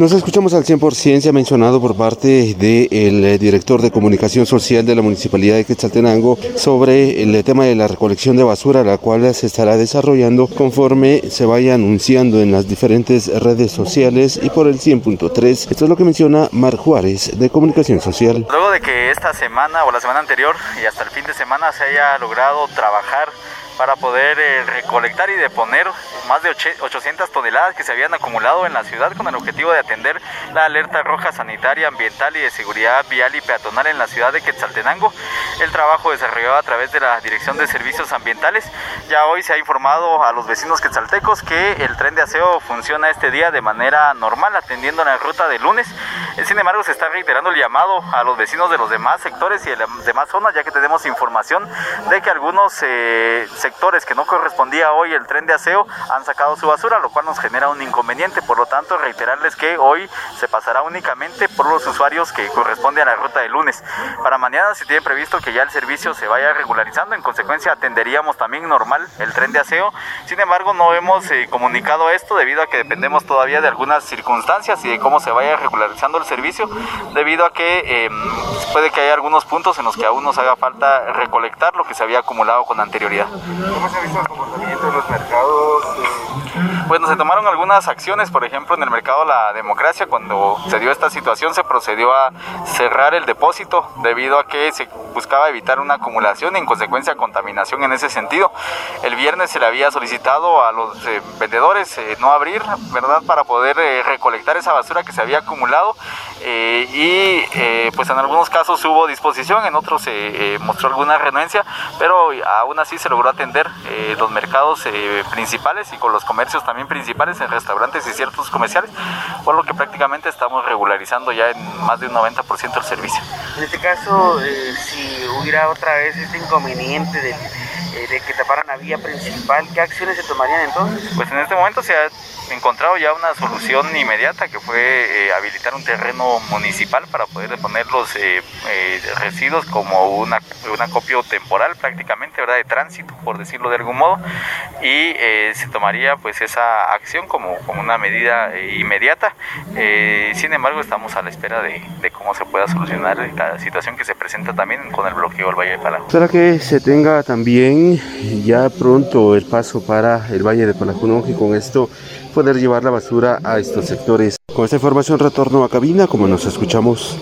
Nos escuchamos al 100%, se ha mencionado por parte del eh, director de comunicación social de la Municipalidad de Quetzaltenango sobre el tema de la recolección de basura, la cual se estará desarrollando conforme se vaya anunciando en las diferentes redes sociales y por el 100.3. Esto es lo que menciona Mar Juárez de Comunicación Social. Luego de que esta semana o la semana anterior y hasta el fin de semana se haya logrado trabajar para poder eh, recolectar y deponer más de 800 toneladas que se habían acumulado en la ciudad con el objetivo de atender la alerta roja sanitaria, ambiental y de seguridad vial y peatonal en la ciudad de Quetzaltenango. El trabajo desarrollado a través de la Dirección de Servicios Ambientales. Ya hoy se ha informado a los vecinos quetzaltecos que el tren de aseo funciona este día de manera normal, atendiendo la ruta de lunes. Sin embargo, se está reiterando el llamado a los vecinos de los demás sectores y de las demás zonas, ya que tenemos información de que algunos eh, sectores que no correspondía hoy el tren de aseo han sacado su basura, lo cual nos genera un inconveniente. Por lo tanto, reiterarles que hoy se pasará únicamente por los usuarios que corresponde a la ruta de lunes. Para mañana se tiene previsto que ya el servicio se vaya regularizando, en consecuencia atenderíamos también normal el tren de aseo. Sin embargo, no hemos eh, comunicado esto debido a que dependemos todavía de algunas circunstancias y de cómo se vaya regularizando el servicio, debido a que em, puede que haya algunos puntos en los que aún nos haga falta recolectar lo que se había acumulado con anterioridad visto el comportamiento de los mercados? Eh? Bueno, se tomaron algunas acciones, por ejemplo, en el mercado La Democracia, cuando se dio esta situación, se procedió a cerrar el depósito debido a que se buscaba evitar una acumulación y en consecuencia contaminación en ese sentido. El viernes se le había solicitado a los eh, vendedores eh, no abrir, ¿verdad?, para poder recolectar esa basura que se había acumulado y pues en algunos casos hubo disposición, en otros se mostró alguna renuencia, pero aún así se logró atender eh, los mercados eh, principales y con los comercios también principales en restaurantes y ciertos comerciales, por lo que prácticamente estamos regularizando ya en más de un 90% el servicio. En este caso, eh, si hubiera otra vez este inconveniente de, de que taparan la vía principal, ¿qué acciones se tomarían entonces? Pues en este momento se ha encontrado ya una solución inmediata que fue eh, habilitar un terreno municipal para poder poner los eh, eh, residuos como una, un acopio temporal prácticamente, ¿verdad? De tránsito, por decirlo de algún modo, y se tomaría pues esa acción como, como una medida inmediata. sin embargo, estamos a la espera de, de, cómo se pueda solucionar la situación que se presenta también con el bloqueo del Valle de Palajón. Para que se tenga también ya pronto el paso para el Valle de Palajón y con esto poder llevar la basura a estos sectores. Con esta información retorno a cabina como nos escuchamos.